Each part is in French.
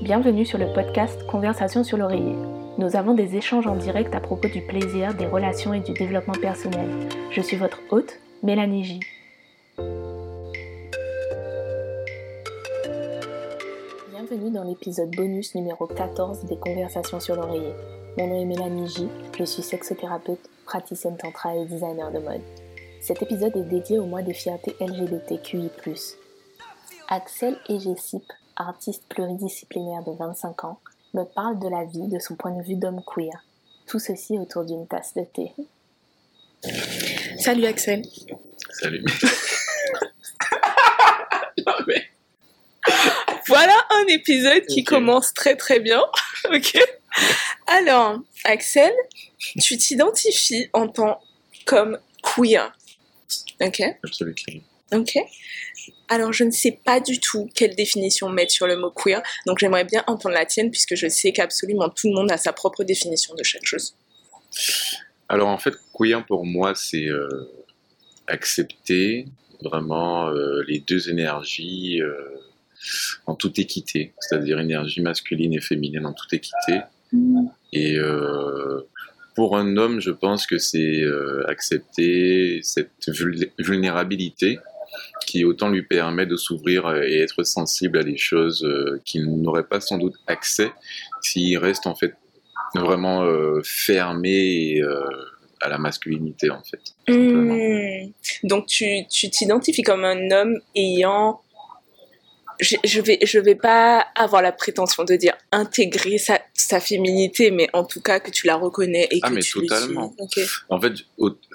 Bienvenue sur le podcast Conversation sur l'oreiller. Nous avons des échanges en direct à propos du plaisir, des relations et du développement personnel. Je suis votre hôte, Mélanie J. Bienvenue dans l'épisode bonus numéro 14 des Conversations sur l'oreiller. Mon nom est Mélanie J, je suis sexothérapeute, praticienne tantra et designer de mode. Cet épisode est dédié au mois des fiertés LGBTQI+. Axel Egessip, artiste pluridisciplinaire de 25 ans, me parle de la vie de son point de vue d'homme queer. Tout ceci autour d'une tasse de thé. Salut Axel. Salut. Voilà un épisode qui commence très très bien. ok. Alors, Axel, tu t'identifies en tant comme queer. Ok. Absolument. Ok. Alors, je ne sais pas du tout quelle définition mettre sur le mot queer, donc j'aimerais bien entendre la tienne, puisque je sais qu'absolument tout le monde a sa propre définition de chaque chose. Alors, en fait, queer pour moi, c'est euh, accepter vraiment euh, les deux énergies euh, en toute équité, c'est-à-dire énergie masculine et féminine en toute équité. Et pour un homme, je pense que c'est accepter cette vulnérabilité qui autant lui permet de s'ouvrir euh, et être sensible à des choses euh, qu'il n'aurait pas sans doute accès s'il reste en fait vraiment euh, fermé à la masculinité en fait. Mmh. Donc tu t'identifies comme un homme ayant je, je vais je vais pas avoir la prétention de dire intégrer sa, sa féminité mais en tout cas que tu la reconnais et ah, que mais tu totalement. En fait,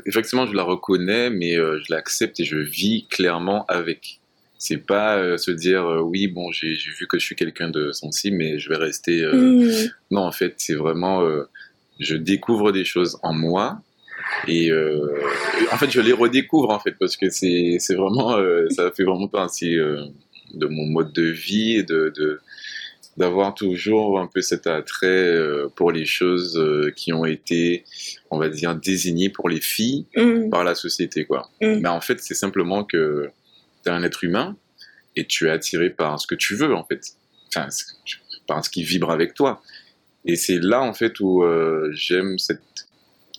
effectivement, je la reconnais, mais euh, je l'accepte et je vis clairement avec. C'est pas euh, se dire euh, oui bon j'ai vu que je suis quelqu'un de sensible mais je vais rester. Mmh. Non en fait c'est vraiment je découvre des choses en moi et en fait je les redécouvre en fait parce que c'est vraiment ça fait vraiment partie de mon mode de vie et de, d'avoir toujours un peu cet attrait euh, pour les choses euh, qui ont été, on va dire, désignées pour les filles mm. par la société, quoi. Mm. Mais en fait, c'est simplement que tu es un être humain et tu es attiré par ce que tu veux, en fait. Enfin, par ce qui vibre avec toi. Et c'est là, en fait, où euh, j'aime cette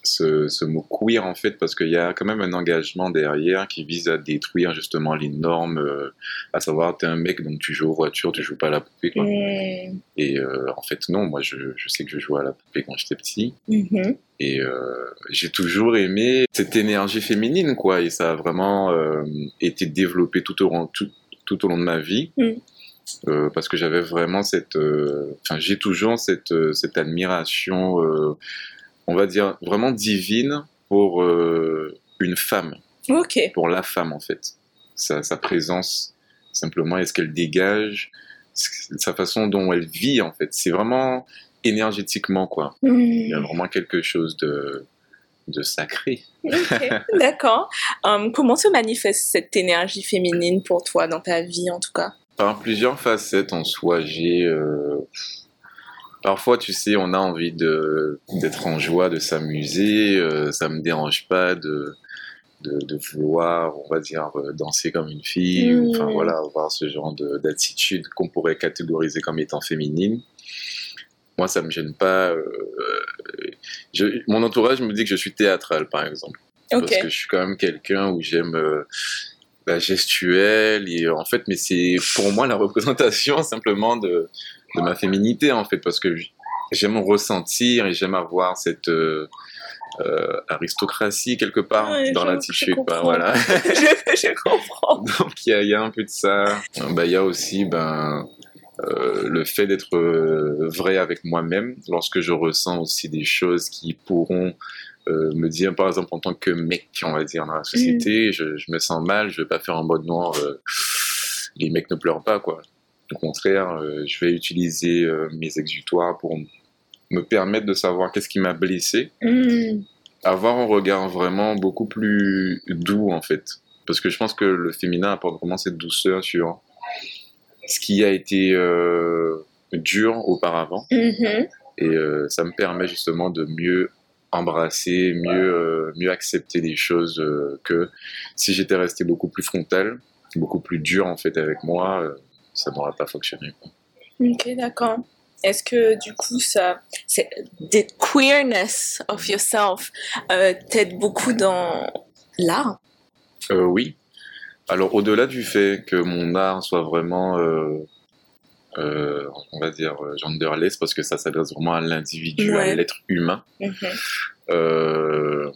ce, mot queer en fait parce qu'il y a quand même un engagement derrière qui vise à détruire justement les normes, euh, à savoir t'es un mec donc tu joues aux voitures, tu joues pas à la poupée quoi. Et euh, en fait non, moi je, je, sais que je jouais à la poupée quand j'étais petit mm-hmm. et euh, j'ai toujours aimé cette énergie féminine quoi et ça a vraiment été développé tout au long tout, tout au long de ma vie. Mm. parce que j'avais vraiment cette, enfin j'ai toujours cette, cette admiration on va dire, vraiment divine pour euh, une femme. Pour la femme, en fait. Sa, présence, simplement, est-ce qu'elle dégage, sa façon dont elle vit, en fait. C'est vraiment énergétiquement, quoi. Hmm. Il y a vraiment quelque chose de, de sacré. D'accord. Hum, comment se manifeste cette énergie féminine pour toi dans ta vie, en tout cas? Par plusieurs facettes en soi. J'ai. Euh, Parfois, tu sais, on a envie de d'être en joie, de s'amuser. Euh, ça me dérange pas de, de, vouloir, on va dire, euh, danser comme une fille, enfin mmh. voilà, avoir ce genre d'attitude qu'on pourrait catégoriser comme étant féminine. Moi, ça me gêne pas. Euh, je, mon entourage me dit que je suis théâtral, par exemple, parce que je suis quand même quelqu'un où j'aime la gestuelle et en fait, mais c'est pour moi la représentation simplement de de ma féminité en fait parce que j'aime ressentir et j'aime avoir cette euh, euh, aristocratie quelque part dans l'attitude bah, voilà. Je, comprends. Donc il y, a un peu de ça. Bah il y a aussi ben euh, le fait d'être vrai avec moi-même lorsque je ressens aussi des choses qui pourront me dire par exemple en tant que mec on va dire dans la société mm. je, je, me sens mal je vais pas faire un mode noir les mecs ne pleurent pas quoi au contraire, euh, je vais utiliser euh, mes exutoires pour me permettre de savoir qu'est-ce qui m'a blessé. Hmm. Avoir un regard vraiment beaucoup plus doux, en fait. Parce que je pense que le féminin apporte vraiment cette douceur sur ce qui a été euh, dur auparavant. Mm-hmm. Et ça me permet justement de mieux embrasser, mieux, mieux accepter les choses que si j'étais resté beaucoup plus frontal, beaucoup plus dur en fait avec moi, ça n'aurait pas fonctionné. Ok, d'accord. Est-ce que du coup, ça, c'est the queerness of yourself euh, t'aide beaucoup dans l'art? Euh, oui. Alors, au-delà du fait que mon art soit vraiment, euh, euh, on va dire, genderless, parce que ça s'adresse vraiment à l'individu, Ouais. à l'être humain, Mhm. euh,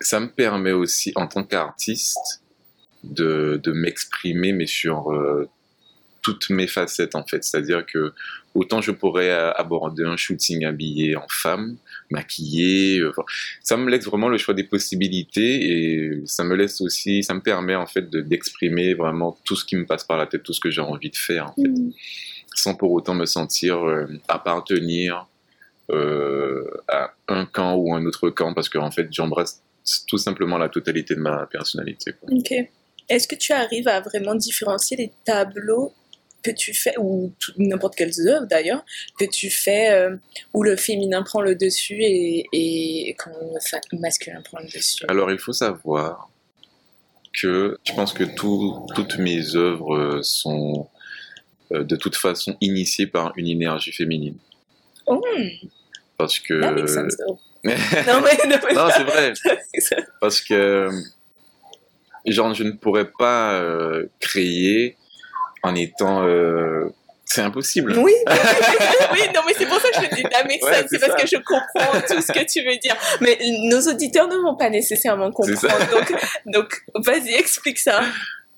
ça me permet aussi, en tant qu'artiste, de, de m'exprimer, mais sur euh, toutes mes facettes, en fait. C'est-à-dire que autant je pourrais euh, aborder un shooting habillé en femme, maquillée, euh, enfin, ça me laisse vraiment le choix des possibilités et ça me laisse aussi, ça me permet en fait de- d'exprimer vraiment tout ce qui me passe par la tête, tout ce que j'ai envie de faire, en fait, Mhm. sans pour autant me sentir euh, appartenir euh, à un camp ou un autre camp, parce qu'en fait, j'embrasse tout simplement la totalité de ma personnalité. quoi. Ok. Est-ce que tu arrives à vraiment différencier les tableaux que tu fais, ou n'importe quelles œuvres d'ailleurs, que tu fais euh, où le féminin prend le dessus et, et quand le masculin prend le dessus? Alors, il faut savoir que je pense que tout- toutes mes œuvres euh, sont euh, de toute façon initiées par une énergie féminine. Oh, Parce que... that makes sense non, mais, non, c'est vrai. Parce que, genre, je ne pourrais pas euh, créer en étant... euh, C'est impossible. Oui, oui, non, mais c'est pour ça que je te dis makes Ouais, c'est parce que je comprends tout ce que tu veux dire. Mais nos auditeurs ne vont pas nécessairement comprendre. Donc, donc vas-y, explique ça.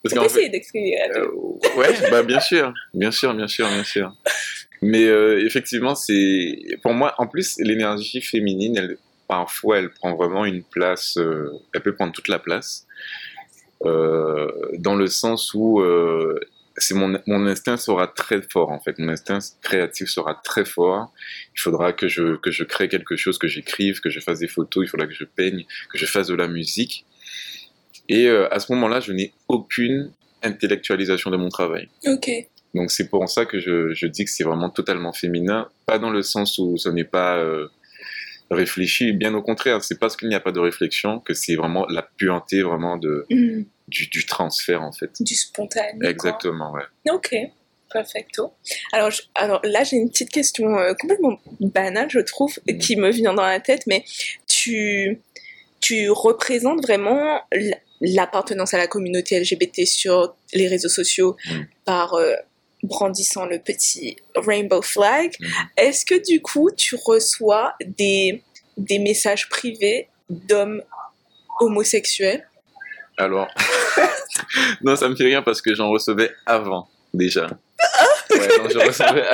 Parce On peut essayer d'expliquer. Euh, ouais, bah bien sûr, bien sûr, bien sûr, bien sûr. Mais euh, effectivement, c'est pour moi, en plus, l'énergie féminine, elle, parfois, elle prend vraiment une place. euh, elle peut prendre toute la place, dans le sens où euh, c'est mon mon instinct sera très fort en fait. Mon instinct créatif sera très fort. Il faudra que je que je crée quelque chose, que j'écrive, que je fasse des photos. Il faudra que je peigne, que je fasse de la musique. Et euh, à ce moment-là, je n'ai aucune intellectualisation de mon travail. Ok. Donc c'est pour ça que je, je dis que c'est vraiment totalement féminin, pas dans le sens où ce n'est pas euh, réfléchi, bien au contraire, c'est parce qu'il n'y a pas de réflexion que c'est vraiment la pureté vraiment de, Hmm, du, du transfert en fait. Du spontané. quoi. Exactement, ouais. Ok, perfecto. Alors, je- alors là, j'ai une petite question euh, complètement banale, je trouve, qui me vient dans la tête, mais tu, tu représentes vraiment l'appartenance à la communauté LGBT sur les réseaux sociaux Mm. par euh, brandissant le petit rainbow flag. Mhm. Est-ce que du coup, tu reçois des, des messages privés d'hommes homosexuels? Alors, non, ça me fait rire parce que j'en recevais avant déjà. Ouais, donc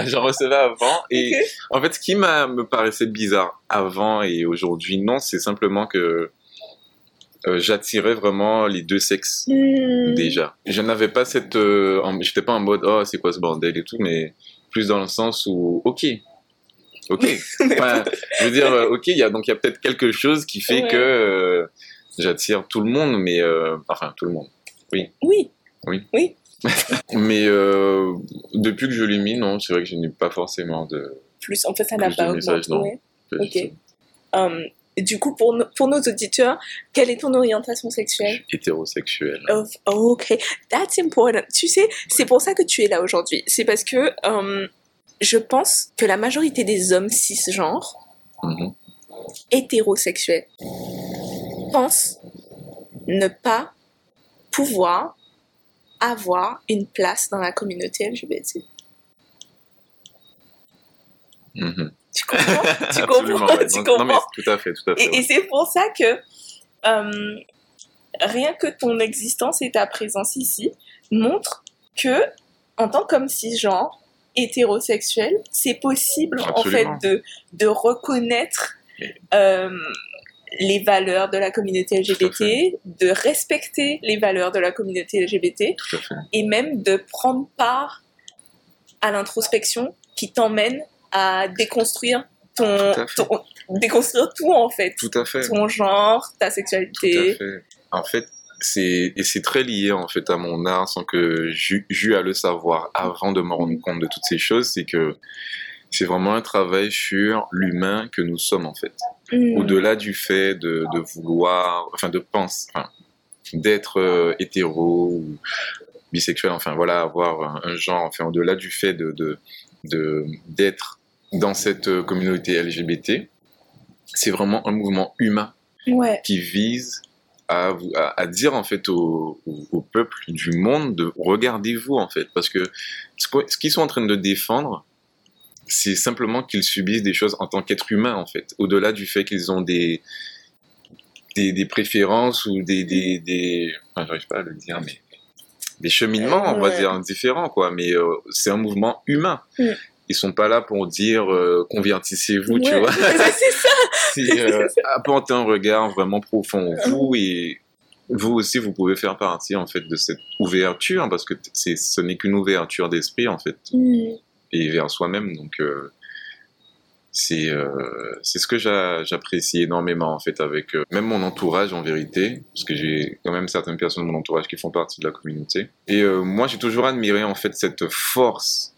j'en recevais, avant et en fait, ce qui m'a me paraissait bizarre avant et aujourd'hui, non, c'est simplement que euh, j'attirais vraiment les deux sexes Hmm. déjà. Je n'avais pas cette, euh, j'étais pas en mode oh c'est quoi ce bordel et tout, mais plus dans le sens où ok, ok. Enfin, je veux dire euh, ok, il y a donc il y a peut-être quelque chose qui fait Ouais. que euh, j'attire tout le monde, mais enfin tout le monde. Oui. Mais euh, depuis que je l'ai mis, non, c'est vrai que je n'ai pas forcément de. Plus, en fait, ça n'a pas augmenté. Ok. Um, du coup, pour, no- pour nos auditeurs, quelle est ton orientation sexuelle? Hétérosexuel. Oh, Ok, that's important. Tu sais, c'est pour ça que tu es là aujourd'hui. C'est parce que um, je pense que la majorité des hommes cisgenres, Mhm. hétérosexuels, pensent ne pas pouvoir avoir une place dans la communauté LGBT. Mhm. Tu comprends? Tu comprends? ouais. Tu comprends non, mais tout à fait, tout à fait. Et, c'est pour ça que euh, rien que ton existence et ta présence ici montrent que, en tant qu'homme cisgenre, hétérosexuel, c'est possible en fait de, de reconnaître euh, les valeurs de la communauté LGBT, de respecter les valeurs de la communauté LGBT et même de prendre part à l'introspection qui t'emmène à déconstruire ton, Tout à fait. ton- déconstruire tout en fait Tout à fait. ton genre ta Tout à sexualité fait. En fait, c'est et c'est très lié en fait à mon art sans que j'eus à le savoir avant de me rendre compte de toutes ces choses. C'est que c'est vraiment un travail sur l'humain que nous sommes en fait. Hmm. Au-delà du fait de, de vouloir, enfin de penser, enfin, d'être euh, hétéro ou bisexuel, enfin voilà, avoir un, un genre, enfin au-delà du fait de- d'être dans cette euh, communauté LGBT, c'est vraiment un mouvement humain Ouais. qui vise à, à, à dire en fait au, au, au peuple du monde de regardez-vous en fait. Parce que ce qu'ils sont en train de défendre c'est simplement qu'ils subissent des choses en tant qu'être humain en fait. Au-delà du fait qu'ils ont des des, des préférences ou des des, des enfin, j'arrive pas à le dire mais des cheminements on va Ouais. dire différents quoi mais euh, c'est un mouvement humain Mm. ils sont pas là pour dire euh, convertissez-vous tu vois c'est ça. c'est euh, apporter un regard vraiment profond en vous et vous aussi vous pouvez faire partie en fait de cette ouverture parce que c'est ce n'est qu'une ouverture d'esprit en fait Mm. et vers soi-même donc euh, c'est euh, c'est ce que j'a- j'apprécie énormément en fait avec euh, même mon entourage en vérité parce que j'ai quand même certaines personnes de mon entourage qui font partie de la communauté et euh, moi j'ai toujours admiré en fait cette force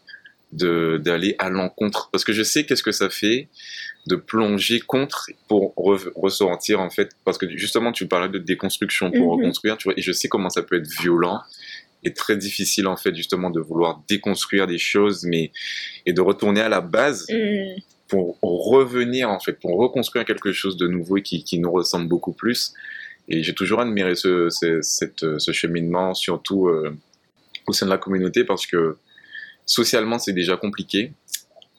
de d'aller à l'encontre parce que je sais qu'est-ce que ça fait de plonger contre pour re- ressentir en fait parce que justement tu parlais de déconstruction pour Mhm. reconstruire tu vois et je sais comment ça peut être violent et très difficile en fait justement de vouloir déconstruire des choses mais et de retourner à la base Mm. Pour revenir en fait pour reconstruire quelque chose de nouveau et qui, qui nous ressemble beaucoup plus et j'ai toujours admiré ce, ce, cette, ce cheminement surtout euh, au sein de la communauté parce que socialement c'est déjà compliqué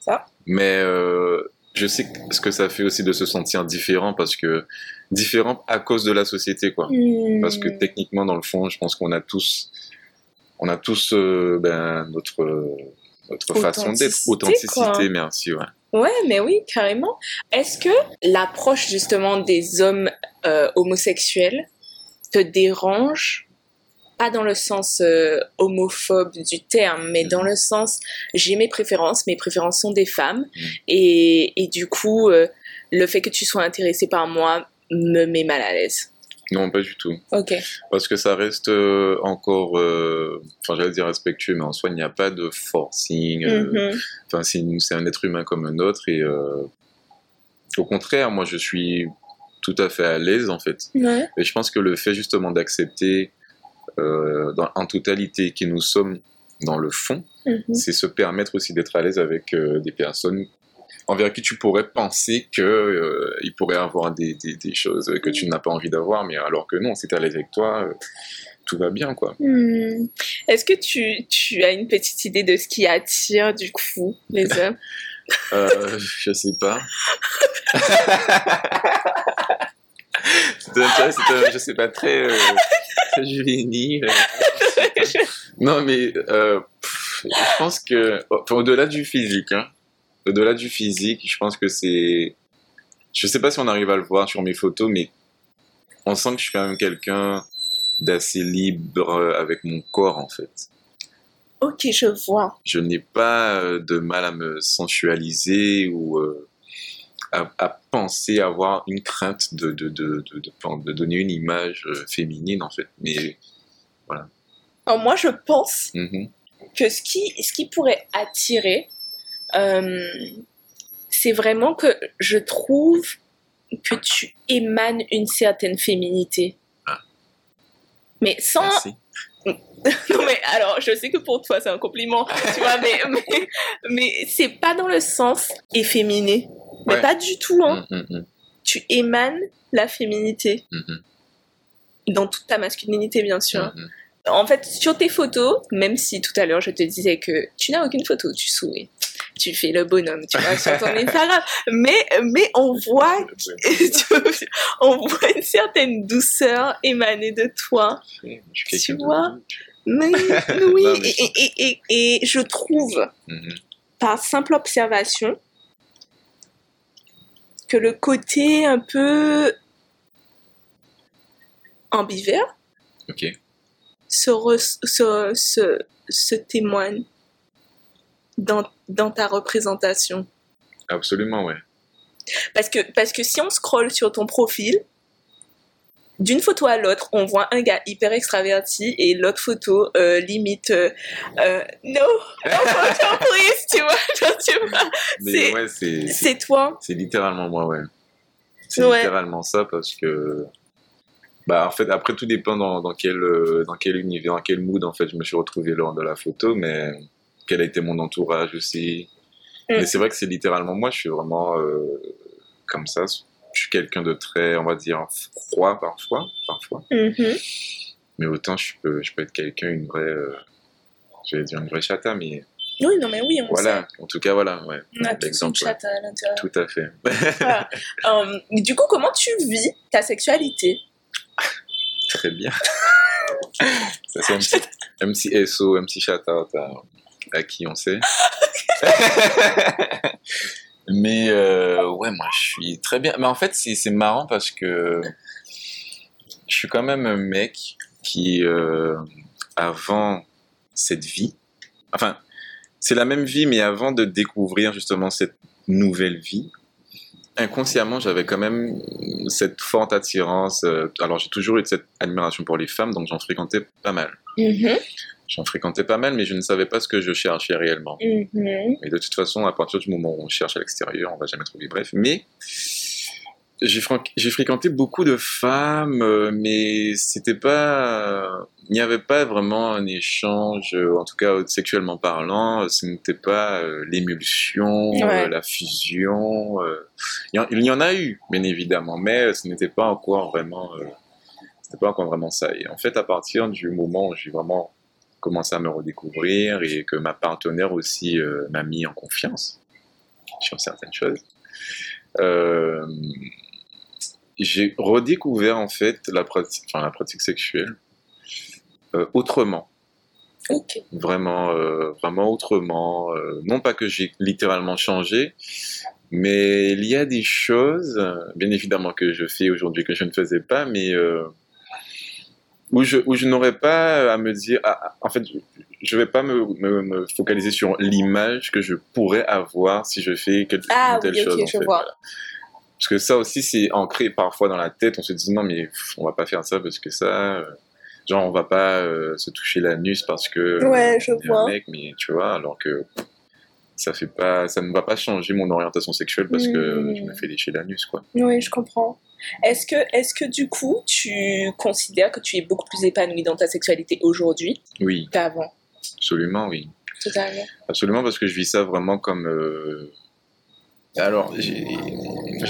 Ça. mais euh, je sais ce que ça fait aussi de se sentir différent parce que différent à cause de la société quoi Mm. parce que techniquement dans le fond je pense qu'on a tous on a tous euh, ben, notre euh, notre façon d'être Authenticité, authenticité quoi. merci ouais Ouais, mais oui, carrément. Est-ce que l'approche justement des hommes euh, homosexuels te dérange? Pas dans le sens euh, homophobe du terme, mais dans le sens j'ai mes préférences, mes préférences sont des femmes, Mhm. et, et du coup, euh, le fait que tu sois intéressé par moi me met mal à l'aise. Non pas du tout Ok. parce que ça reste euh, encore euh, enfin j'allais dire respectueux mais en soi il n'y a pas de forcing euh, Mhm. enfin c'est un être humain comme un autre et euh, au contraire moi je suis tout à fait à l'aise en fait Ouais. et je pense que le fait justement d'accepter euh, en totalité qui nous sommes dans le fond Mhm. c'est se permettre aussi d'être à l'aise avec des personnes envers qui tu pourrais penser que euh, il pourrait avoir des, des, des choses que tu n'as pas envie d'avoir, mais alors que non, si t'es à l'aise avec toi, euh, tout va bien, quoi. Hmm. Est-ce que tu, tu as une petite idée de ce qui attire du coup les hommes? Euh, je sais pas. c'est un, c'est je sais pas, très, euh, très juvénile. Non, mais euh, pff, je pense que, enfin, au-delà du physique, hein, au-delà du physique, je pense que c'est. Je sais pas si on arrive à le voir sur mes photos, mais on sent que je suis quand même quelqu'un d'assez libre euh, avec mon corps, en fait. Ok, je vois. Je n'ai pas euh, de mal à me sensualiser ou euh, à, à penser avoir une crainte de, de, de, de, de- donner une image féminine, en fait. Mais. Alors moi, je pense mhm. que ce qui, ce qui pourrait attirer, c'est vraiment que je trouve que tu émanes une certaine féminité. Ah. Mais sans... Merci. Non mais alors, je sais que pour toi c'est un compliment, tu vois, mais, mais, mais c'est pas dans le sens efféminé. Mais Ouais. pas du tout, hein. Mhm, mhm, Tu émanes la féminité dans toute ta masculinité, bien sûr. En fait, sur tes photos, même si tout à l'heure je te disais que tu n'as aucune photo tu souris, tu fais le bonhomme, tu vois, sur ton Instagram, mais, mais on voit, on voit une certaine douceur émaner de toi. Je Tu vois. Mais, oui, Non, mais et, et, et, et je trouve, Mhm. par simple observation, que le côté un peu ambivert se, re- se, se, se témoigne dans, dans ta représentation? Absolument, ouais. Parce que, parce que si on scrolle sur ton profil, d'une photo à l'autre, on voit un gars hyper extraverti et l'autre photo euh, limite euh, euh, no, photo please, tu vois, tu C'est- ouais, c'est c'est toi. c'est littéralement moi, ouais. C'est Ouais. littéralement ça parce que Bah, en fait, après, tout dépend dans, dans quel, euh, dans quel univers, dans quel mood, en fait, je me suis retrouvé lors de la photo, mais quel a été mon entourage aussi. Mm. Mais c'est vrai que c'est littéralement moi, je suis vraiment euh, comme ça. Je suis quelqu'un de très, on va dire, froid parfois, parfois. Mhm. Mais autant je peux, je peux être quelqu'un, une vraie, euh, je vais dire une vraie chata, mais Oui, non, mais oui, on voilà. En tout cas, voilà, ouais. On a L'exemple, ouais. à l'intérieur. Tout à fait. Voilà. Euh, du coup, comment tu vis ta sexualité? Très bien. Ça, c'est un petit SO, petit shout-out à, qui on sait. Mais euh, ouais, moi je suis très bien. Mais en fait, c'est marrant parce que je suis quand même un mec qui, euh, avant cette vie, enfin, c'est la même vie, mais avant de découvrir justement cette nouvelle vie, inconsciemment, j'avais quand même cette forte attirance. euh, alors, j'ai toujours eu cette admiration pour les femmes, donc j'en fréquentais pas mal. Mhm. J'en fréquentais pas mal, mais je ne savais pas ce que je cherchais réellement. Mhm. Mais de toute façon, à partir du moment où on cherche à l'extérieur, on va jamais trouver. Bref, mais j'ai fréq- j'ai fréquenté beaucoup de femmes, euh, mais c'était pas, il n'y avait pas vraiment un échange, euh, en tout cas sexuellement parlant. Ce n'était pas euh, l'émulsion, Ouais. euh, la fusion. euh. Il y, en, a eu, bien évidemment, mais ce n'était pas encore vraiment, euh, c'était pas encore vraiment ça. Et en fait, à partir du moment où j'ai vraiment commencé à me redécouvrir et que ma partenaire aussi euh, m'a mis en confiance sur certaines choses. Euh, j'ai redécouvert en fait la pratique, enfin, la pratique sexuelle euh, autrement, vraiment, vraiment autrement. non pas que j'ai littéralement changé, mais il y a des choses, bien évidemment que je fais aujourd'hui que je ne faisais pas, mais où je, où je n'aurais pas à me dire, ah, en fait, je ne vais pas me, me, me focaliser sur l'image que je pourrais avoir si je fais quelque Ah telle oui, chose. en je fait. vois. Parce que ça aussi, c'est ancré parfois dans la tête. On se dit non, mais pff, on va pas faire ça parce que ça. euh, genre, on va pas euh, se toucher l'anus parce que. euh, Ouais, je vois. Un mec, mais tu vois, alors que ça fait pas, ça ne va pas changer mon orientation sexuelle parce que Hmm. je me fais lécher l'anus, quoi. Oui, je comprends. Est-ce que, est-ce que du coup, tu considères que tu es beaucoup plus épanoui dans ta sexualité aujourd'hui Oui, qu'avant? Absolument, oui. Totalement. Absolument, parce que je vis ça vraiment comme. euh, Alors, j'ai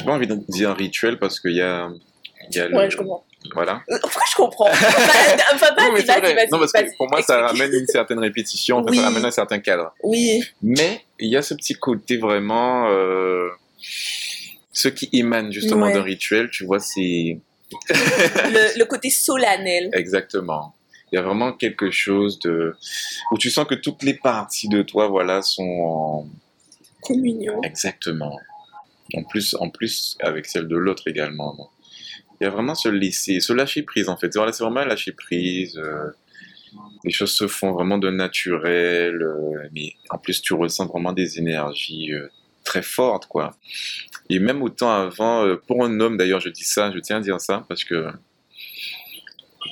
pas envie de dire un rituel parce qu'il y a. y a le- Ouais, je comprends. Voilà. Euh, Pourquoi je comprends? Enfin, enfin, Non, mais vrai. vas-y. Non, parce que pour moi, ça ramène une certaine répétition, Oui. ça ramène un certain cadre. Oui, Mais il y a ce petit côté vraiment. Euh... Ce qui émane justement Ouais. d'un rituel, tu vois, c'est. le, le côté solennel. Exactement. Il y a vraiment quelque chose de. où tu sens que toutes les parties de toi, voilà, sont en. Communion. Exactement. En plus, en plus avec celle de l'autre également. Donc, Il y a vraiment laisser, se lâcher prise en fait. Voilà, c'est vraiment lâcher prise. euh, les choses se font vraiment de naturel. euh, mais en plus, tu ressens vraiment des énergies euh, très fortes, quoi. Et même autant avant, euh, pour un homme, d'ailleurs, je dis ça, je tiens à dire ça, parce que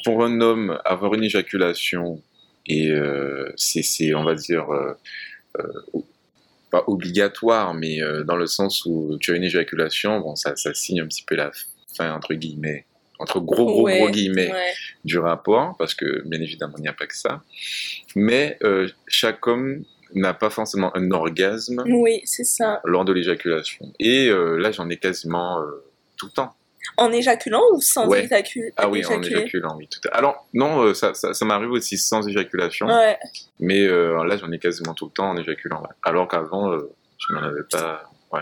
pour un homme, avoir une éjaculation, et euh, c'est, c'est, on va dire, euh, euh, pas obligatoire, mais dans le sens où tu as une éjaculation, bon, ça, ça signe un petit peu la fin, entre guillemets, entre gros, gros, Ouais, gros guillemets Ouais. du rapport, parce que bien évidemment, il n'y a pas que ça. Mais chaque homme n'a pas forcément un orgasme Oui, c'est ça. lors de l'éjaculation. Et euh, là, j'en ai quasiment euh, tout le temps. En éjaculant ou sans Ouais. éjaculer Ah oui, en éjaculant, oui. Tout à... Alors, non, euh, ça, ça, ça m'arrive aussi sans éjaculation, Ouais. mais euh, là, j'en ai quasiment tout le temps en éjaculant. ouais. Alors qu'avant, euh, je n'en avais pas. Ouais.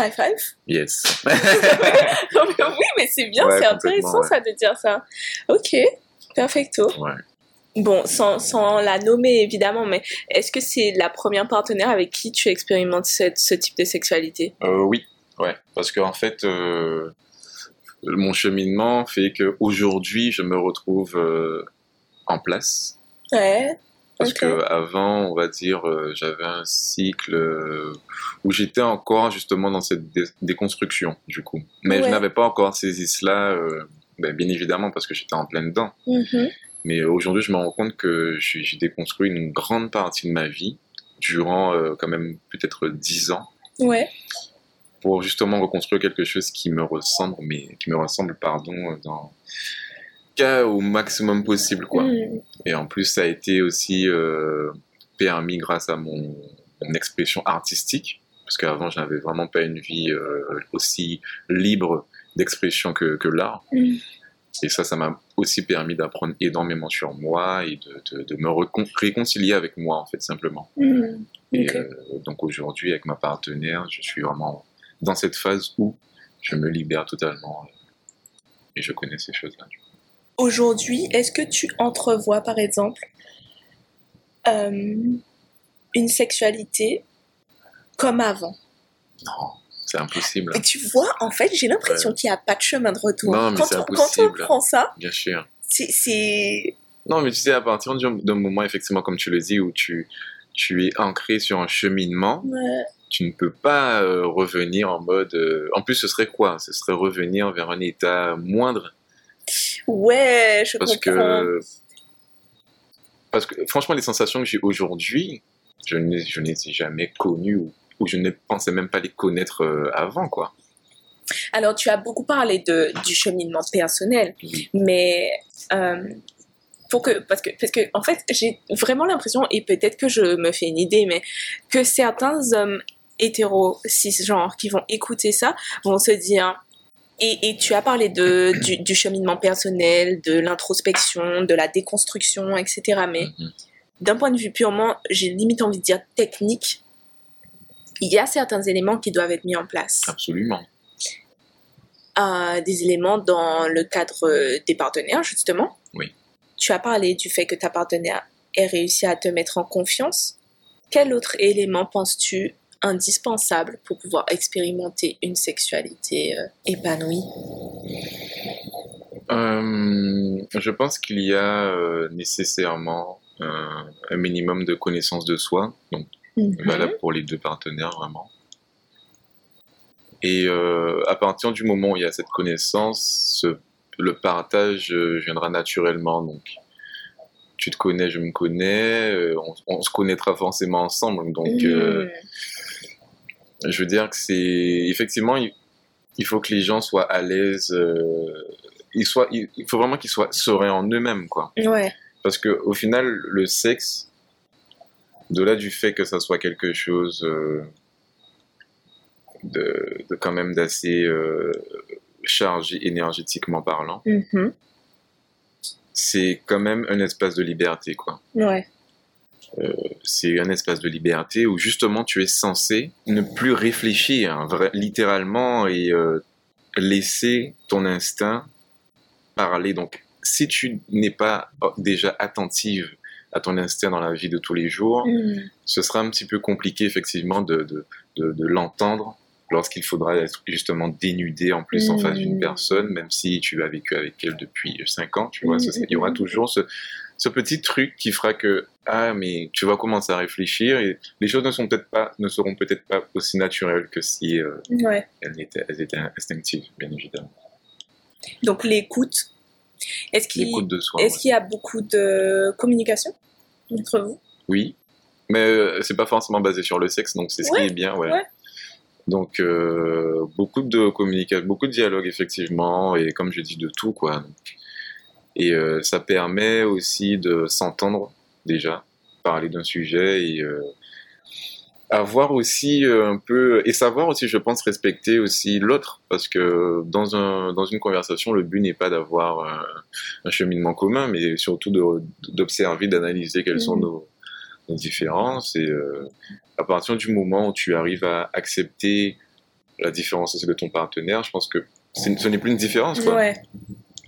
High five? Yes. Non, mais oui, mais c'est bien, Ouais, c'est complètement, intéressant ouais. ça de dire ça. Ok, perfecto. Ouais. Bon, sans, sans la nommer évidemment, mais est-ce que c'est la première partenaire avec qui tu expérimentes cette- ce type de sexualité? Euh, oui, ouais, parce qu'en fait, euh, mon cheminement fait que aujourd'hui, je me retrouve euh, en place. Ouais. Parce Ok. que avant, on va dire, j'avais un cycle où j'étais encore justement dans cette dé- déconstruction, du coup. Mais je n'avais pas encore saisi cela, ben, bien évidemment, parce que j'étais en plein dedans. Mhm. Mais aujourd'hui, je me rends compte que j'ai déconstruit une grande partie de ma vie durant euh, quand même peut-être dix ans Ouais. pour justement reconstruire quelque chose qui me ressemble, mais qui me ressemble, pardon, dans cas au maximum possible, quoi. Mm. Et en plus, ça a été aussi euh, permis grâce à mon, mon expression artistique, parce qu'avant, je n'avais vraiment pas une vie euh, aussi libre d'expression que, que l'art. Mm. Et ça, ça m'a aussi permis d'apprendre énormément sur moi et de, de, de me réconcilier avec moi, en fait, simplement. Mm. Et euh, donc aujourd'hui, avec ma partenaire, je suis vraiment dans cette phase où je me libère totalement euh, et je connais ces choses-là. Aujourd'hui, est-ce que tu entrevois, par exemple, euh, une sexualité comme avant? Non, c'est impossible, Et tu vois, en fait, j'ai l'impression qu'il n'y a pas de chemin de retour. Non, mais quand, on, impossible. quand on prend ça, bien sûr. c'est-. Non, mais tu sais, à partir du- d'un moment, effectivement, comme tu le dis, où tu, tu es ancré sur un cheminement, Ouais. tu ne peux pas euh, revenir en mode... euh, En plus, ce serait quoi? Ce serait revenir vers un état moindre Ouais, je Parce comprends. que, parce que franchement, les sensations que j'ai aujourd'hui, je ne je ne les ai jamais connues ou, ou je ne pensais même pas les connaître euh, avant, quoi. Alors, tu as beaucoup parlé de, du cheminement personnel, mais euh, pour que, parce que, parce que, en fait, j'ai vraiment l'impression, et peut-être que je me fais une idée, mais que certains hommes hétéros, cisgenres, qui vont écouter ça, vont se dire, et, et tu as parlé de, du, du cheminement personnel, de l'introspection, de la déconstruction, etc. Mais Mhm. d'un point de vue purement, j'ai limite envie de dire technique, il y a certains éléments qui doivent être mis en place Absolument. à des éléments dans le cadre euh, des partenaires, justement. Oui. Tu as parlé du fait que ta partenaire ait réussi à te mettre en confiance. Quel autre élément penses-tu indispensable pour pouvoir expérimenter une sexualité euh, épanouie? Euh, je pense qu'il y a euh, nécessairement un, un minimum de connaissance de soi, donc valable pour les deux partenaires vraiment. Et euh, à partir du moment où il y a cette connaissance, ce- le partage euh, viendra naturellement. Donc, tu te connais, je me connais, euh, on, on se connaîtra forcément ensemble. Donc, euh, Mhm. je veux dire que c'est effectivement, il, il faut que les gens soient à l'aise. euh, il, il faut vraiment qu'ils soient sereins en eux-mêmes, quoi. Ouais. Parce que au final, le sexe, de-là du fait que ça soit quelque chose euh, de, de quand même d'assez euh, chargé énergétiquement parlant, Mhm. c'est quand même un espace de liberté, quoi. Ouais. C'est un espace de liberté où justement tu es censé ne plus réfléchir, hein, littéralement, et euh, laisser ton instinct parler. Donc, si tu n'es pas oh, déjà attentive à ton instinct dans la vie de tous les jours, Mhm. ce sera un petit peu compliqué effectivement de, de, de, de l'entendre lorsqu'il faudra être justement dénudé en plus en face d'une Mm. personne, même si tu as vécu avec elle depuis 5 ans, tu vois, Mm, il y aura mm, toujours ce, ce petit truc qui fera que, ah, mais tu vas commencer à réfléchir et les choses ne, sont peut-être pas, ne seront peut-être pas aussi naturelles que si euh, Ouais. elles, étaient, elles étaient instinctives, bien évidemment. Donc l'écoute. Est-ce qu'il ouais. y a beaucoup de communication entre vous? Oui, mais euh, c'est pas forcément basé sur le sexe, donc c'est ce Ouais, qui est bien, ouais. ouais. Donc euh, beaucoup de communication, beaucoup de dialogue effectivement, et comme je dis de tout quoi. Et euh, ça permet aussi de s'entendre déjà, parler d'un sujet et euh, avoir aussi euh, un peu et savoir aussi, je pense, respecter aussi l'autre, parce que dans un dans une conversation, le but n'est pas d'avoir un, un cheminement commun, mais surtout d'observer, d'analyser quelles sont Mhm. nos, nos différences et euh, à partir du moment où tu arrives à accepter la différence de ton partenaire, je pense que ce n'est plus une différence, quoi. Ouais,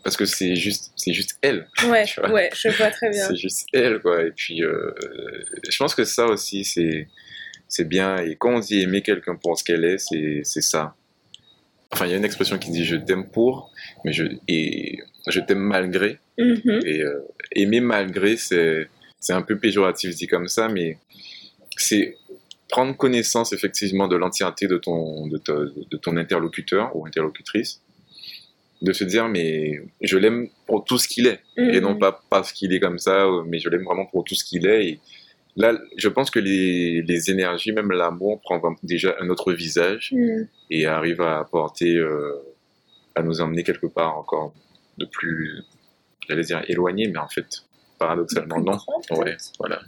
Parce que c'est juste, c'est juste elle. ouais, ouais, je vois très bien. C'est juste elle, quoi. Et puis, euh, je pense que ça aussi, c'est, c'est bien. Et quand on dit aimer quelqu'un pour ce qu'elle est, c'est, c'est ça. Enfin, il y a une expression qui dit je t'aime pour, mais je, et je t'aime malgré. Mhm. Et euh, aimer malgré, c'est, c'est un peu péjoratif dit comme ça, mais c'est prendre connaissance effectivement de l'entièreté de ton, de, ta- de ton interlocuteur ou interlocutrice, de se dire mais je l'aime pour tout ce qu'il est et non Mhm. pas parce qu'il est comme ça, mais je l'aime vraiment pour tout ce qu'il est. Et là, je pense que les, les énergies, même l'amour, prend déjà un autre visage Mhm. et arrive à apporter, euh, à nous emmener quelque part encore de plus j'allais dire éloigné, mais en fait, paradoxalement, non. Ouais, voilà.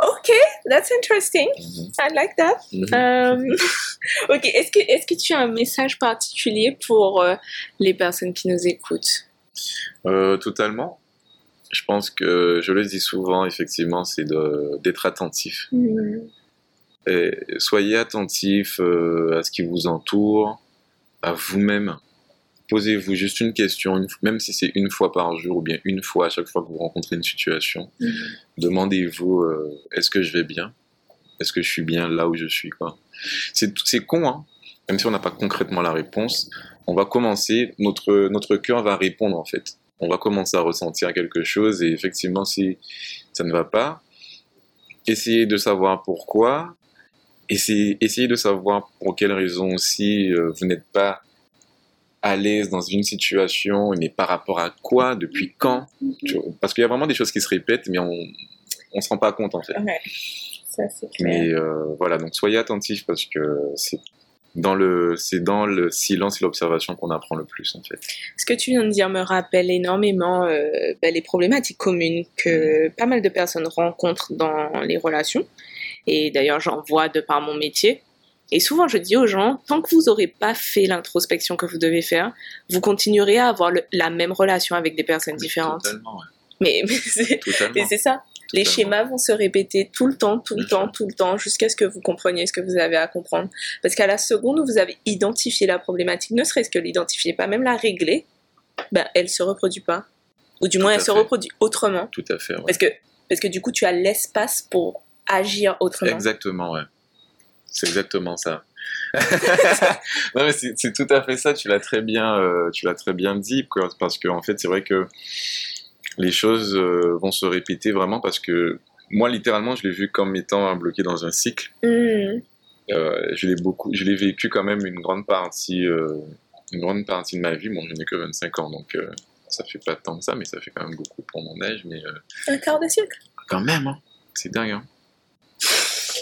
Ok, that's interesting. Mhm. I like that. Mhm. Euh, ok, est-ce que, est que tu as un message particulier pour euh, les personnes qui nous écoutent? Euh, totalement. Je pense que je le dis souvent, effectivement, c'est d'être attentif. Et soyez attentif euh, à ce qui vous entoure, à vous-même. Posez-vous juste une question, une- même si c'est une fois par jour ou bien une fois à chaque fois que vous rencontrez une situation. Demandez-vous euh, est-ce que je vais bien? Est-ce que je suis bien là où je suis C'est c'est con, hein? Même si on n'a pas concrètement la réponse. On va commencer, notre, notre cœur va répondre en fait. On va commencer à ressentir quelque chose et effectivement, si ça ne va pas, essayez de savoir pourquoi. Essayez, essayez de savoir pour quelles raisons aussi euh, vous n'êtes pas à l'aise dans une situation, mais par rapport à quoi, depuis quand. Parce qu'il y a vraiment des choses qui se répètent, mais on ne se rend pas compte en fait. Ouais, ça c'est clair. Mais euh, voilà, donc soyez attentifs parce que c'est dans le, c'est dans le silence et l'observation qu'on apprend le plus en fait. Ce que tu viens de dire me rappelle énormément euh, ben, les problématiques communes que pas mal de personnes rencontrent dans les relations. Et d'ailleurs, j'en vois de par mon métier. Et souvent, je dis aux gens, tant que vous n'aurez pas fait l'introspection que vous devez faire, vous continuerez à avoir le- la même relation avec des personnes différentes. Totalement, ouais. Mais, mais c'est Totalement. mais c'est ça. Les schémas vont se répéter tout le temps, tout le temps, tout le temps, jusqu'à ce que vous compreniez ce que vous avez à comprendre. Parce qu'à la seconde où vous avez identifié la problématique, ne serait-ce que l'identifier, pas même la régler, ben, elle se reproduit pas. Ou du moins, elle se reproduit autrement. Tout à fait, ouais. Parce que, parce que du coup, tu as l'espace pour agir autrement. Exactement, ouais. C'est exactement ça. non mais c'est tout à fait ça. Tu l'as très bien, euh, tu l'as très bien dit, parce que en fait c'est vrai que les choses euh, vont se répéter vraiment parce que moi littéralement je l'ai vu comme étant bloqué dans un cycle. Hmm. Euh, je l'ai beaucoup, je l'ai vécu quand même une grande partie, euh, une grande partie de ma vie. Bon, je n'ai que 25 ans, donc euh, ça fait pas tant que ça, mais ça fait quand même beaucoup pour mon âge. Mais Un quart de siècle. quand même, hein. c'est dingue. Hein.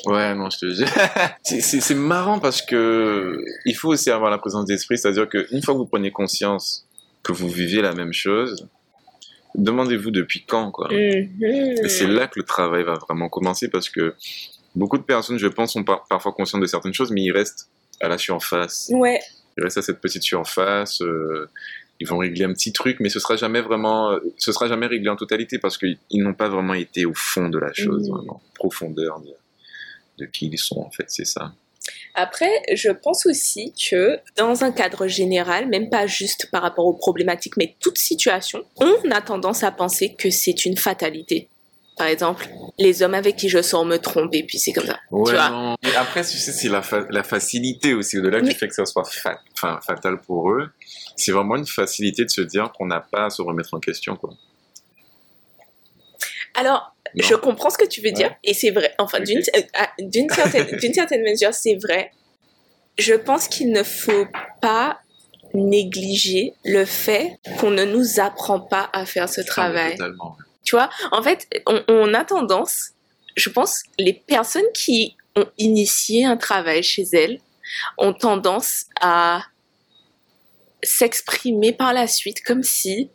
Ouais, non, je te dis. C'est marrant parce que il faut aussi avoir la présence d'esprit, c'est-à-dire qu'une fois que vous prenez conscience que vous vivez la même chose, demandez-vous depuis quand, quoi. Mhm. Et c'est là que le travail va vraiment commencer parce que beaucoup de personnes, je pense, sont par- parfois conscientes de certaines choses, mais ils restent à la surface. Ouais, Ils restent à cette petite surface. euh, ils vont régler un petit truc, mais ce sera jamais vraiment, ce sera jamais réglé en totalité parce qu'ils n'ont pas vraiment été au fond de la chose, Mhm. vraiment, profondeur de, de qui ils sont en fait, c'est ça. Après, je pense aussi que dans un cadre général, même pas juste par rapport aux problématiques, mais toute situation, on a tendance à penser que c'est une fatalité. Par exemple, les hommes avec qui je sors me trompent et puis c'est comme ça. Ouais, vois. non. Et après, tu sais, c'est la, fa- la facilité aussi, au-delà Mais- du fait que ça soit fatal pour eux, c'est vraiment une facilité de se dire qu'on n'a pas à se remettre en question, quoi. Alors, Non je comprends ce que tu veux dire Ouais. et c'est vrai. Enfin, Ok. d'une ah, certaine, certaine mesure, c'est vrai. Je pense qu'il ne faut pas négliger le fait qu'on ne nous apprend pas à faire ce Ah, travail. Totalement. Tu vois, en fait, on, on a tendance, je pense, les personnes qui ont initié un travail chez elles ont tendance à s'exprimer par la suite comme si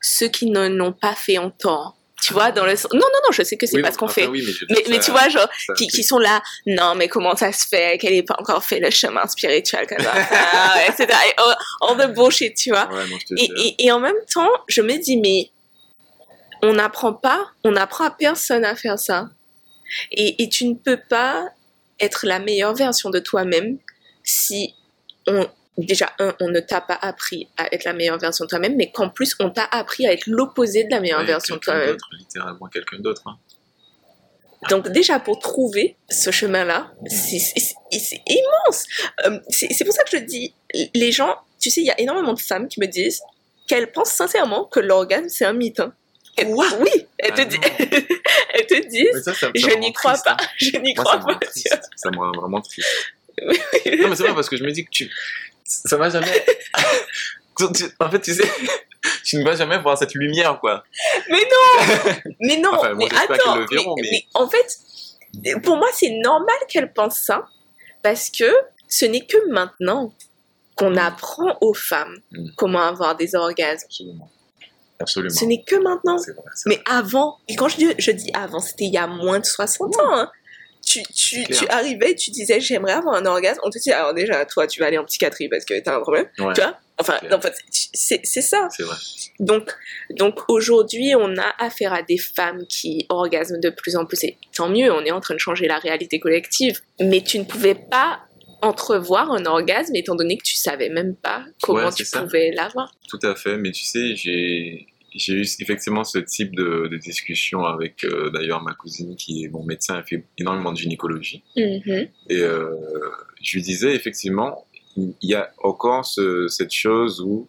ceux qui ne l'ont pas fait ont tort. Tu vois, dans le sens... Non, non, non, je sais que c'est Oui, pas bon, ce qu'on fait. oui, mais, je Mais, tu vois, genre, qui, qui sont là, non, mais comment ça se fait qu'elle n'ait pas encore fait le chemin spirituel, comme ça, ah, etc. Et all, all the bullshit, tu vois. Ouais, non, et, et en même temps, je me dis, mais on n'apprend pas, on n'apprend à personne à faire ça. Et, et tu ne peux pas être la meilleure version de toi-même si on, déjà, un, on ne t'a pas appris à être la meilleure version de toi-même, mais qu'en plus, on t'a appris à être l'opposé de la meilleure Ouais, version de quelqu'un toi-même. d'autre, Littéralement quelqu'un d'autre. hein. Donc déjà pour trouver ce chemin-là, c'est c'est- immense. Euh, c'est pour ça que je dis, les gens, tu sais, il y a énormément de femmes qui me disent qu'elles pensent sincèrement que l'orgasme c'est un mythe. hein. Et- oui, elles te, Ah di- non. elles te disent, Mais ça, ça- ça je n'y crois triste, pas, hein. je n'y crois pas. Ça me rend vraiment triste. Non, mais c'est vrai parce que je me dis que tu. Ça va jamais. En fait, tu sais, tu ne vas jamais voir cette lumière, quoi. mais non, mais non, Enfin, bon, mais attends, le verront, mais- mais- mais en fait, pour moi c'est normal qu'elles pensent ça parce que ce n'est que maintenant qu'on apprend aux femmes Mm. comment avoir des orgasmes. Absolument. Absolument. Ce n'est que maintenant. Vrai, Mais avant, et quand je dis, je dis avant, c'était il y a moins de 60 ans. hein. Tu, tu, tu arrivais, tu disais j'aimerais avoir un orgasme. On te dit alors déjà, toi, tu vas aller en psychiatrie parce que t'as un problème. Ouais, Tu vois Enfin, en fait, c'est c'est ça. vrai. Donc, donc aujourd'hui, on a affaire à des femmes qui orgasment de plus en plus. Et tant mieux, on est en train de changer la réalité collective. Mais tu ne pouvais pas entrevoir un orgasme étant donné que tu savais même pas comment Ouais, tu ça. pouvais l'avoir. Tout à fait, mais tu sais, j'ai j'ai eu effectivement ce type de, de discussion avec euh, d'ailleurs ma cousine qui est mon médecin, elle fait énormément de gynécologie. Mhm. Et euh, je lui disais effectivement, il y a encore ce- cette chose où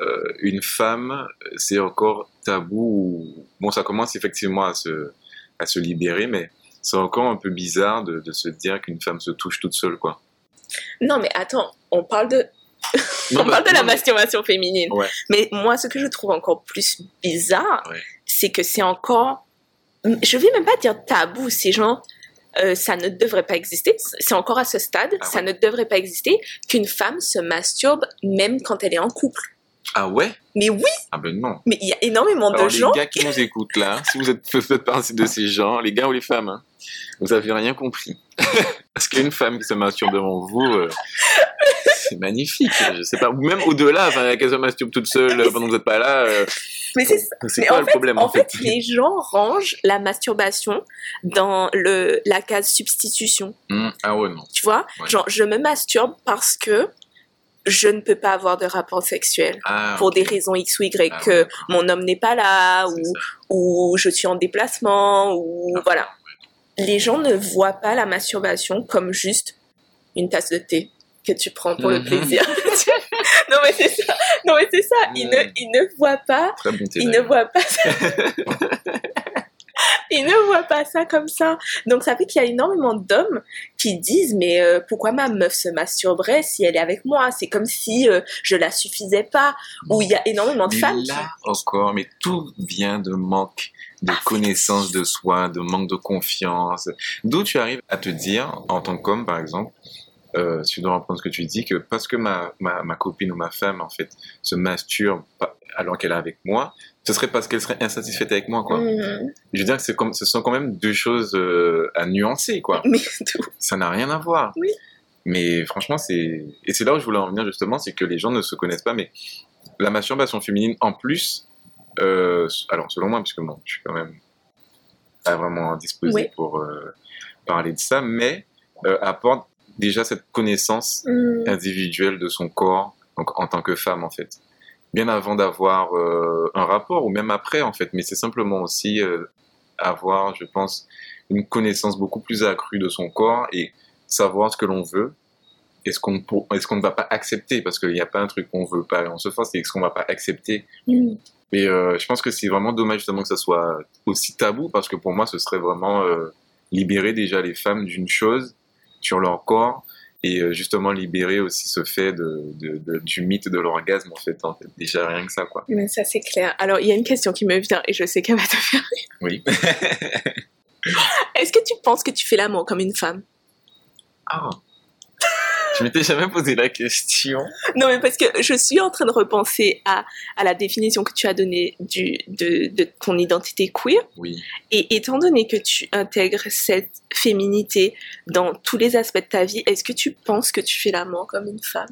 euh, une femme, c'est encore tabou. ou- Bon, ça commence effectivement à se, à se libérer, mais c'est encore un peu bizarre de, de se dire qu'une femme se touche toute seule, quoi. Non, mais attends, on parle de, on bah, parle de la masturbation féminine. Ouais. Mais moi, ce que je trouve encore plus bizarre, Ouais. c'est que c'est encore. Je vais même pas dire tabou, c'est genre. euh, ça ne devrait pas exister. C'est encore à ce stade, Ah ça ne devrait pas exister qu'une femme se masturbe même quand elle est en couple. Ah ouais? Mais oui, Ah ben non. mais il y a énormément Alors, de les gens. gars qui nous écoutent là, si vous êtes vous faites partie de ces gens, les gars ou les femmes, hein, vous avez rien compris. Parce qu'une femme qui se masturbe devant vous, euh, c'est magnifique. Je sais pas, ou même au-delà, enfin, qu'elle se masturbe toute seule euh, pendant que vous n'êtes pas là, euh, Mais c'est c'est en le fait, problème en fait, les gens rangent la masturbation dans le, la case substitution. Hmm, Ah ouais, non. Tu vois? Ouais. Genre, je me masturbe parce que je ne peux pas avoir de rapport sexuel. Ah, Pour des raisons X ou Y, Ah, que ouais, mon homme n'est pas là, ou je suis en déplacement, ou Ah, voilà. Les gens ne voient pas la masturbation comme juste une tasse de thé que tu prends pour le Mhm. plaisir. non mais c'est ça. Non mais c'est ça. Ils, ne, ils ne voient pas bon il ne voit pas ça. il ne voit pas ça comme ça. Donc ça fait qu'il y a énormément d'hommes qui disent mais euh, pourquoi ma meuf se masturberait si elle est avec moi? C'est comme si euh, je la suffisais pas. Ou il y a énormément de Mais femmes qui... là encore, mais tout vient de manque de connaissance de soi, de manque de confiance. D'où tu arrives à te dire, en tant qu'homme par exemple, euh, si tu dois reprendre ce que tu dis, que parce que ma, ma, ma copine ou ma femme en fait se masturbe alors qu'elle est avec moi, ce serait parce qu'elle serait insatisfaite avec moi quoi. Mhm. Je veux dire que comme, ce sont quand même deux choses euh, à nuancer quoi. Mais. Ça n'a rien à voir. Oui. Mais franchement, c'est et c'est là où je voulais en venir justement, c'est que les gens ne se connaissent pas, mais la masturbation féminine en plus, euh, alors selon moi, puisque bon, je suis quand même pas vraiment disposé Oui. pour euh, parler de ça, mais apporte déjà cette connaissance Mhm. individuelle de son corps donc en tant que femme en fait. Bien avant d'avoir euh, un rapport ou même après en fait, mais c'est simplement aussi euh, avoir, je pense, une connaissance beaucoup plus accrue de son corps et savoir ce que l'on veut et ce qu'on pour- est-ce qu'on ne va pas accepter? Parce qu'il n'y a pas un truc qu'on veut pas et on se force, c'est ce qu'on va pas accepter? Mhm. Et euh, je pense que c'est vraiment dommage justement que ça soit aussi tabou parce que pour moi ce serait vraiment libérer déjà les femmes d'une chose sur leur corps et euh, justement libérer aussi ce fait de, de- de- du mythe de l'orgasme en fait, en fait. Déjà rien que ça quoi. Mais ça c'est clair. Alors il y a une question qui me vient et je sais qu'elle va te faire. Oui. Est-ce que tu penses que tu fais l'amour comme une femme? Ah. Je m'étais jamais posé la question. Non, mais parce que je suis en train de repenser à, à la définition que tu as donnée du, de, de ton identité queer. Oui. Et étant donné que tu intègres cette féminité dans tous les aspects de ta vie, est-ce que tu penses que tu fais l'amour comme une femme?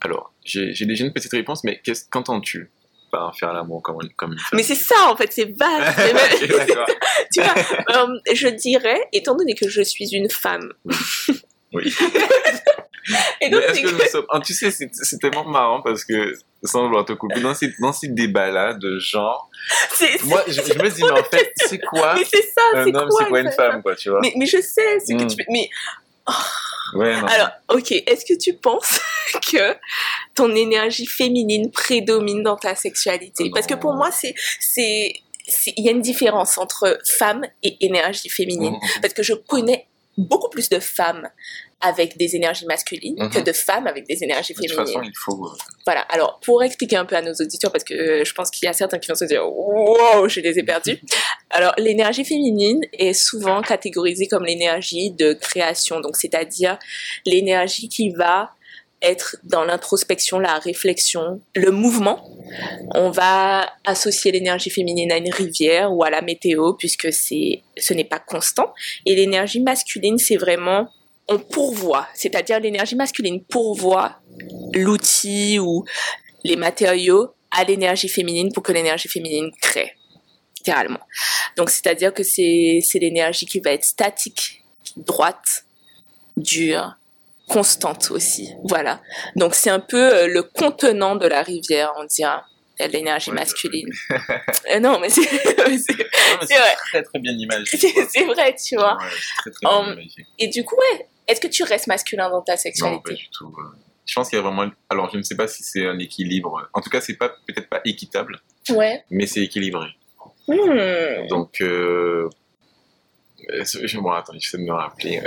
Alors, j'ai déjà une petite réponse, mais qu'entends-tu par faire l'amour comme, comme une femme? Mais c'est ça, en fait, c'est vaste. Même- tu vois, euh, je dirais, étant donné que je suis une femme. Oui. Et donc, est-ce c'est que que- nous sommes... ah, tu sais, c'est c'est tellement marrant parce que, sans vouloir te couper, dans ces, dans ces débats-là de genre, c'est- c'est- moi, je, je me dis, mais en fait, c'est quoi c'est ça, un c'est homme, c'est quoi une femme, quoi, tu vois mais, mais je sais ce que Mm. tu Mais Ouais, non. Alors, ok, est-ce que tu penses que ton énergie féminine prédomine dans ta sexualité? Parce que pour moi, c'est, c'est, c'est- il y a une différence entre femme et énergie féminine. Parce que je connais beaucoup plus de femmes avec des énergies masculines Mhm. que de femmes avec des énergies De toute féminines. façon, il faut. euh, Voilà. Alors, pour expliquer un peu à nos auditeurs, parce que euh, je pense qu'il y a certains qui vont se dire, wow, je les ai perdus. Alors, l'énergie féminine est souvent catégorisée comme l'énergie de création. Donc, c'est-à-dire l'énergie qui va être dans l'introspection, la réflexion, le mouvement. On va associer l'énergie féminine à une rivière ou à la météo puisque c'est, ce n'est pas constant. Et l'énergie masculine, c'est vraiment on pourvoit, c'est-à-dire l'énergie masculine pourvoit l'outil ou les matériaux à l'énergie féminine pour que l'énergie féminine crée, littéralement. Donc c'est-à-dire que c'est, c'est l'énergie qui va être statique, droite, dure, constante aussi. Voilà. Donc c'est un peu euh, le contenant de la rivière, on dira l'énergie masculine. Euh, non, mais c'est vrai. très très bien imagé. c'est vrai, tu vois. Ouais, c'est très, très bien Um, imagé. Et du coup, ouais, est-ce que tu restes masculin dans ta Non, pas sexualité? du tout. euh. Je pense qu'il y a vraiment. Alors, je ne sais pas si c'est un équilibre. En tout cas, c'est pas peut-être pas équitable, Ouais. mais c'est équilibré. Hmm. Donc, euh... je bon, attends, j'essaie de me rappeler.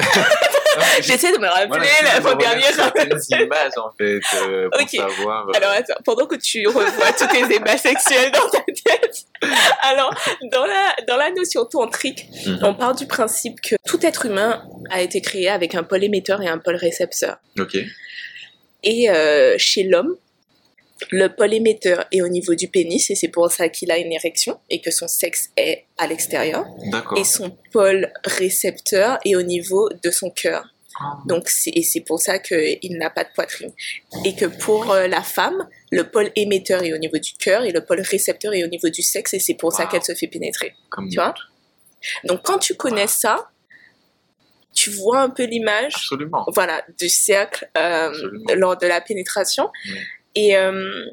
J'essaie de me rappeler Voilà, la fois dernière. certaines images en fait euh, pour Ok. savoir. euh, Alors attends, pendant que tu revois tous tes ébats sexuels dans ta tête, alors dans la, dans la notion tantrique, mhm. on part du principe que tout être humain a été créé avec un pôle émetteur et un pôle récepteur. Ok. Et euh, chez l'homme, le pôle émetteur est au niveau du pénis et c'est pour ça qu'il a une érection et que son sexe est à l'extérieur. D'accord. Et son pôle récepteur est au niveau de son cœur. Ah. Donc c'est et c'est pour ça qu'il n'a pas de poitrine. Et que pour euh, la femme, le pôle émetteur est au niveau du cœur et le pôle récepteur est au niveau du sexe et c'est pour ça qu'elle se fait pénétrer. Comme Tu vois Donc quand tu connais ça, tu vois un peu l'image Absolument. voilà, du cercle euh, lors de la pénétration. Et, euh,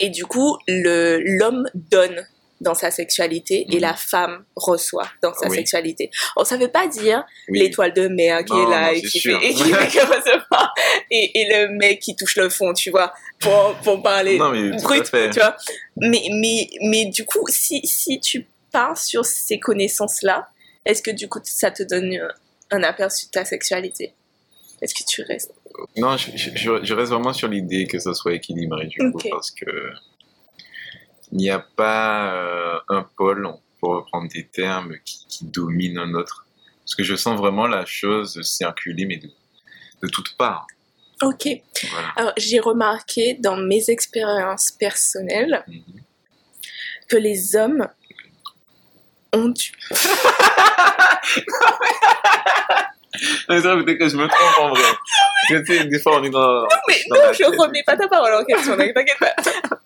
et du coup, le, l'homme donne dans sa sexualité et Mhm. la femme reçoit dans sa Oui. sexualité. Alors, ça veut pas dire Oui. l'étoile de mer qui Non, est là non, et qui, fait, et qui fait recevoir et, et le mec qui touche le fond, tu vois, pour, pour parler Non, mais brut, tu vois. Mais, mais, mais du coup, si, si tu pars sur ces connaissances-là, est-ce que du coup, ça te donne euh, un aperçu de ta sexualité? Est-ce que tu restes Non, je, je- je- je reste vraiment sur l'idée que ça soit équilibré du coup, parce que il n'y a pas euh, un pôle, pour reprendre des termes, qui, qui domine un autre. Parce que je sens vraiment la chose circuler, mais de, de toutes parts. Ok. Voilà. Alors, j'ai remarqué dans mes expériences personnelles Mhm. que les hommes ont du... Peut-être que je me trompe en vrai. Parce que, tu sais, des fois, on est dans. Mais dans non, je tête. remets pas ta parole en question, ne t'inquiète pas.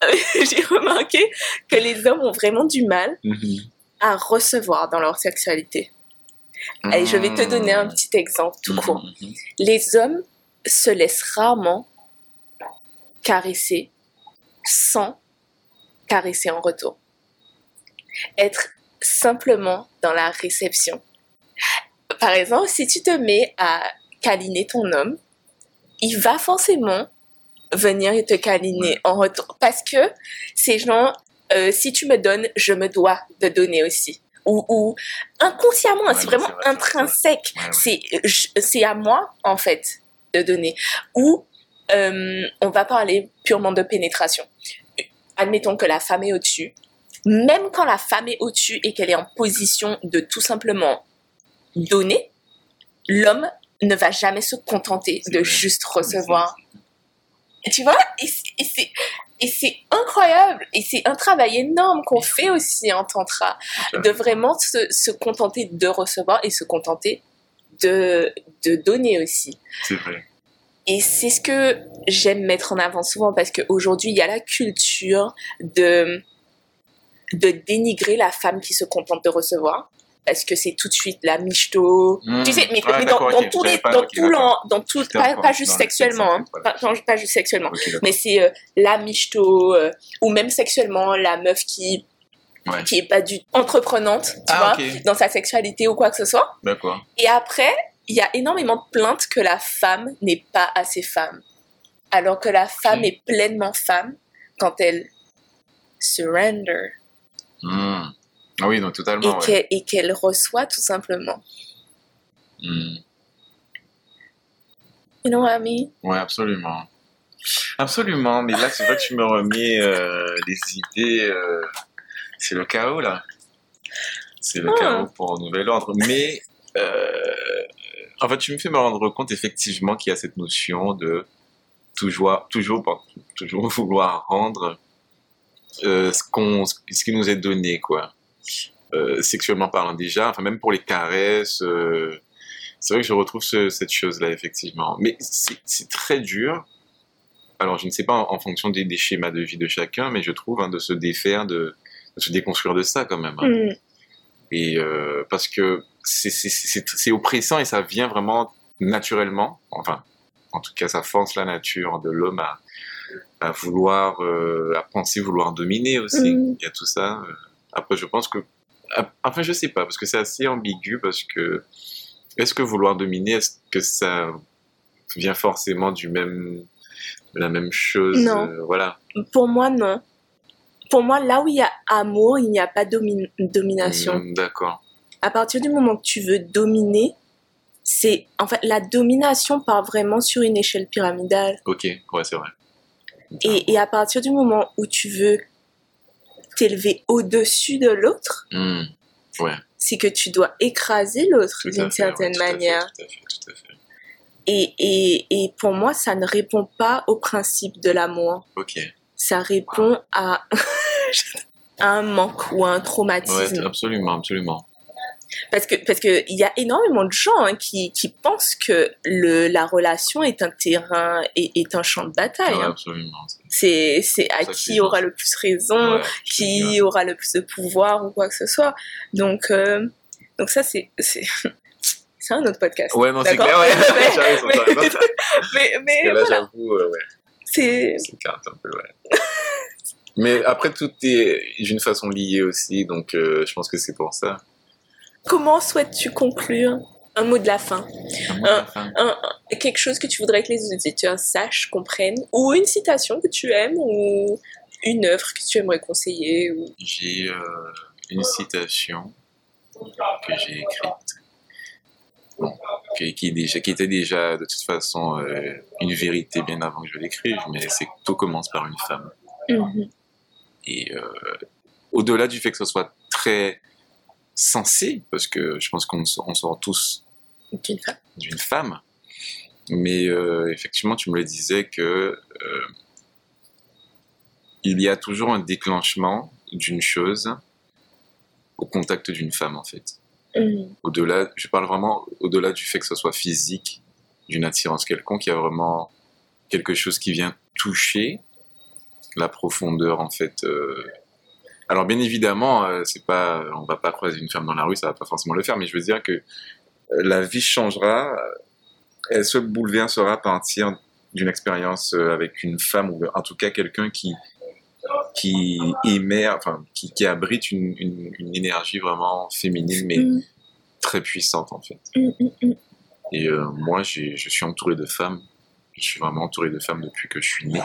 j'ai remarqué que les hommes ont vraiment du mal Mhm. à recevoir dans leur sexualité. Allez, je vais te donner un petit exemple tout court. Mhm. Les hommes se laissent rarement caresser sans caresser en retour. Être simplement dans la réception. Par exemple, si tu te mets à câliner ton homme, il va forcément venir te câliner en retour. Parce que c'est genre, euh, si tu me donnes, je me dois de donner aussi. Ou, ou inconsciemment, Ouais, c'est vraiment vrai, intrinsèque. Ouais, ouais. C'est à moi, en fait, de donner. Ou euh, on va parler purement de pénétration. Admettons que la femme est au-dessus. Même quand la femme est au-dessus et qu'elle est en position de tout simplement donner, l'homme ne va jamais se contenter de vrai. juste recevoir. Tu vois et c'est incroyable et c'est un travail énorme qu'on fait aussi en tantra de vraiment se, se contenter de recevoir et se contenter de, de donner aussi. C'est vrai. Et c'est ce que j'aime mettre en avant souvent parce qu'aujourd'hui, il y a la culture de, de dénigrer la femme qui se contente de recevoir. Parce que c'est tout de suite la michto. Mmh. Tu sais, mais, mais dans, tous les, dans ok, tout dans tout, J'étais pas, juste le sexuellement, hein. voilà. pas, non, pas juste sexuellement, mais c'est euh, la michto, euh, ou même sexuellement, la meuf qui, Ouais. qui est pas du entreprenante, tu Ah, vois, dans sa sexualité ou quoi que ce soit. D'accord. Et après, il y a énormément de plaintes que la femme n'est pas assez femme. Alors que la femme Ok. est pleinement femme quand elle surrender Hmm. Ah oui, donc et totalement. ouais. qu'elle et qu'elle reçoit tout simplement. Hmm. You know what I mean? Ouais, absolument. Absolument, mais là, c'est vrai que tu me remets euh, des idées. euh, c'est le chaos, là. C'est le Ah. chaos pour un nouvel ordre. Mais, euh, en fait, tu me fais me rendre compte, effectivement, qu'il y a cette notion de toujours, toujours, toujours vouloir rendre euh, ce, qu'on, ce qui nous est donné, quoi. Euh, sexuellement parlant déjà, enfin même pour les caresses, euh, c'est vrai que je retrouve ce- cette chose-là effectivement. Mais c'est, très dur. Alors je ne sais pas en, en fonction des, des schémas de vie de chacun, mais je trouve hein, de se défaire, de, de se déconstruire de ça quand même. hein. Mm. Et euh, parce que c'est, oppressant et ça vient vraiment naturellement. Enfin, en tout cas, ça force la nature de l'homme à, à vouloir, à penser vouloir dominer aussi. Mm. Il y a tout ça. Après, je pense que, enfin, je sais pas, parce que c'est assez ambigu, parce que est-ce que vouloir dominer, est-ce que ça vient forcément du même, de la même chose Non. euh, Voilà. Pour moi, non. Pour moi, là où il y a amour, il n'y a pas domi- domination. Mm, D'accord. À partir du moment que tu veux dominer, c'est en fait la domination part vraiment sur une échelle pyramidale. Ok. Ouais, c'est vrai. Et, et à partir du moment où tu veux t'élever au-dessus de l'autre, Mm. Ouais. c'est que tu dois écraser l'autre d'une certaine ouais, tout à fait, manière. Tout à fait, tout à fait. Et, et, et pour moi, ça ne répond pas au principe de l'amour. Ok. Ça répond à, à un manque ou à un Ouais, traumatisme. absolument, absolument. Parce que parce que il y a énormément de gens hein, qui, qui pensent que le, la relation est un terrain et est un champ de bataille. Ouais, hein. absolument. C'est c'est à qui aura le plus raison, Ouais, ouais. qui aura le plus de pouvoir ou quoi que ce soit. Donc euh, donc ça c'est c'est c'est un autre podcast. Ouais, non, c'est clair, ouais. Mais- mais-. Mais là, voilà, j'avoue, euh, ouais, c'est c'est carte un peu, ouais. Mais après, tout est d'une façon liée aussi, donc euh, je pense que c'est pour ça. comment souhaites-tu conclure? Un mot de la fin Un mot de la fin. un, un- quelque chose que tu voudrais que les auditeurs sachent, comprennent, ou une citation que tu aimes, ou une œuvre que tu aimerais conseiller, ou... J'ai euh, une citation que j'ai écrite, bon, qui, qui, est déjà, qui était déjà de toute façon euh, une vérité bien avant que je l'écrive, mais c'est que tout commence par une femme. Et euh, au-delà du fait que ce soit très sensé, parce que je pense qu'on sort tous D'une femme. mais euh, effectivement, tu me le disais que euh, il y a toujours un déclenchement d'une chose au contact d'une femme, en fait. Mhm. Au-delà, je parle vraiment au-delà du fait que ce soit physique, d'une attirance quelconque, il y a vraiment quelque chose qui vient toucher la profondeur, en fait. euh. Alors, bien évidemment, euh, c'est pas, on va pas croiser une femme dans la rue, ça va pas forcément le faire, mais je veux dire que euh, la vie changera, euh, elle se bouleversera à partir d'une expérience avec une femme, ou en tout cas quelqu'un qui qui émet, enfin, qui, qui abrite une, une, une énergie vraiment féminine, mais Mhm. très puissante, en fait. Mhm, mhm. Et euh, moi, je suis entouré de femmes. Je suis vraiment entouré de femmes depuis que je suis né.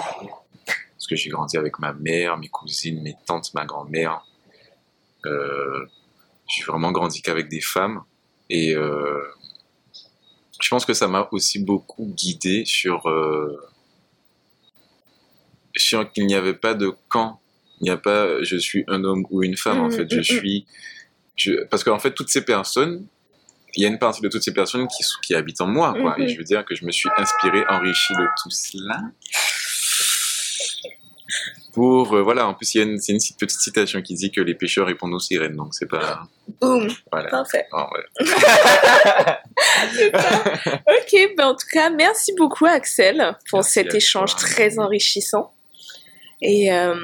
Parce que j'ai grandi avec ma mère, mes cousines, mes tantes, ma grand-mère. Euh, j'ai vraiment grandi qu'avec des femmes. Et euh, je pense que ça m'a aussi beaucoup guidé sur, euh, sur qu'il n'y avait pas de camp. Il n'y a pas je suis un homme ou une femme. En Mhm, fait, je mhm. suis. Je, parce qu'en fait, toutes ces personnes, il y a une partie de toutes ces personnes qui, habitent en moi. Quoi. Et je veux dire que je me suis inspiré, enrichi de tout cela. Pour, euh, voilà, en plus, il y a une, c'est une petite citation qui dit que les pêcheurs répondent aux sirènes, donc c'est pas. Boum, Voilà. parfait. Ah, ouais. Ok, ben en tout cas, merci beaucoup Axel pour Merci cet échange toi. très enrichissant. Et euh,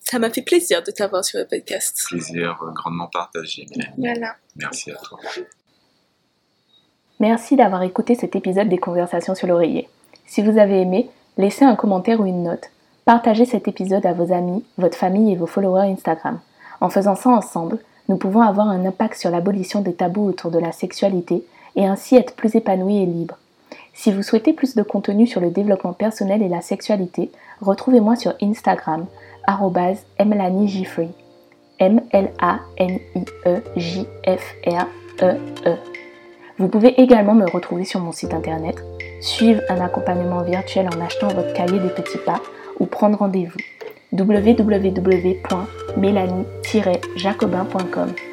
ça m'a fait plaisir de t'avoir sur le podcast. Plaisir euh, grandement partagé. Voilà. Merci à toi. Merci d'avoir écouté cet épisode des Conversations sur l'oreiller. Si vous avez aimé, laissez un commentaire ou une note. Partagez cet épisode à vos amis, votre famille et vos followers Instagram. En faisant ça ensemble, nous pouvons avoir un impact sur l'abolition des tabous autour de la sexualité et ainsi être plus épanouis et libres. Si vous souhaitez plus de contenu sur le développement personnel et la sexualité, retrouvez-moi sur Instagram, mlanijfree. M-L-A-N-I-E-J-F-R-E-E. Vous pouvez également me retrouver sur mon site internet, suivre un accompagnement virtuel en achetant votre cahier des petits pas ou prendre rendez-vous. www.mélanie-jacobin.com